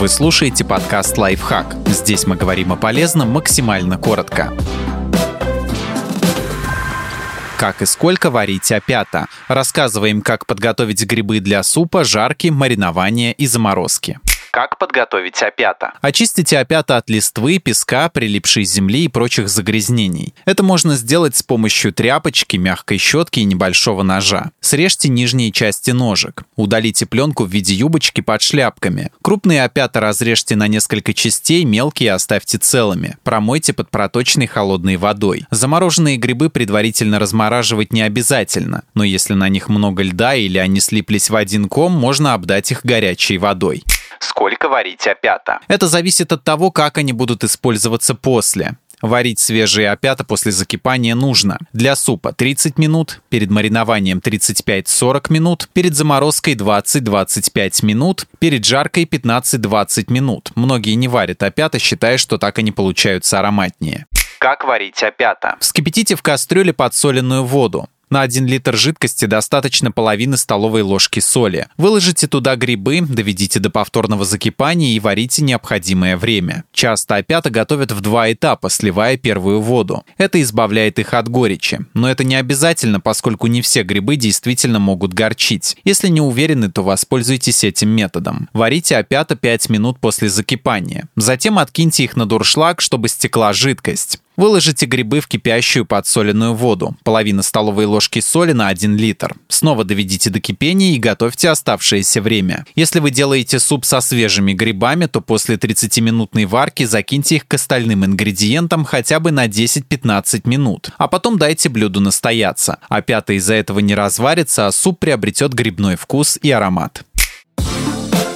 Вы слушаете подкаст «Лайфхак». Здесь мы говорим о полезном максимально коротко. Как и сколько варить опята. Рассказываем, как подготовить грибы для супа, жарки, маринования и заморозки. Как подготовить опята? Очистите опята от листвы, песка, прилипшей земли и прочих загрязнений. Это можно сделать с помощью тряпочки, мягкой щетки и небольшого ножа. Срежьте нижние части ножек. Удалите пленку в виде юбочки под шляпками. Крупные опята разрежьте на несколько частей, мелкие оставьте целыми. Промойте под проточной холодной водой. Замороженные грибы предварительно размораживать не обязательно, но если на них много льда или они слиплись в один ком, можно обдать их горячей водой сколько варить опята. Это зависит от того, как они будут использоваться после. Варить свежие опята после закипания нужно. Для супа 30 минут, перед маринованием 35-40 минут, перед заморозкой 20-25 минут, перед жаркой 15-20 минут. Многие не варят опята, считая, что так они получаются ароматнее. Как варить опята? Вскипятите в кастрюле подсоленную воду. На 1 литр жидкости достаточно половины столовой ложки соли. Выложите туда грибы, доведите до повторного закипания и варите необходимое время. Часто опята готовят в два этапа, сливая первую воду. Это избавляет их от горечи. Но это не обязательно, поскольку не все грибы действительно могут горчить. Если не уверены, то воспользуйтесь этим методом. Варите опята 5 минут после закипания. Затем откиньте их на дуршлаг, чтобы стекла жидкость. Выложите грибы в кипящую подсоленную воду. Половина столовой ложки соли на 1 литр. Снова доведите до кипения и готовьте оставшееся время. Если вы делаете суп со свежими грибами, то после 30-минутной варки закиньте их к остальным ингредиентам хотя бы на 10-15 минут. А потом дайте блюду настояться. А пятое из-за этого не разварится, а суп приобретет грибной вкус и аромат.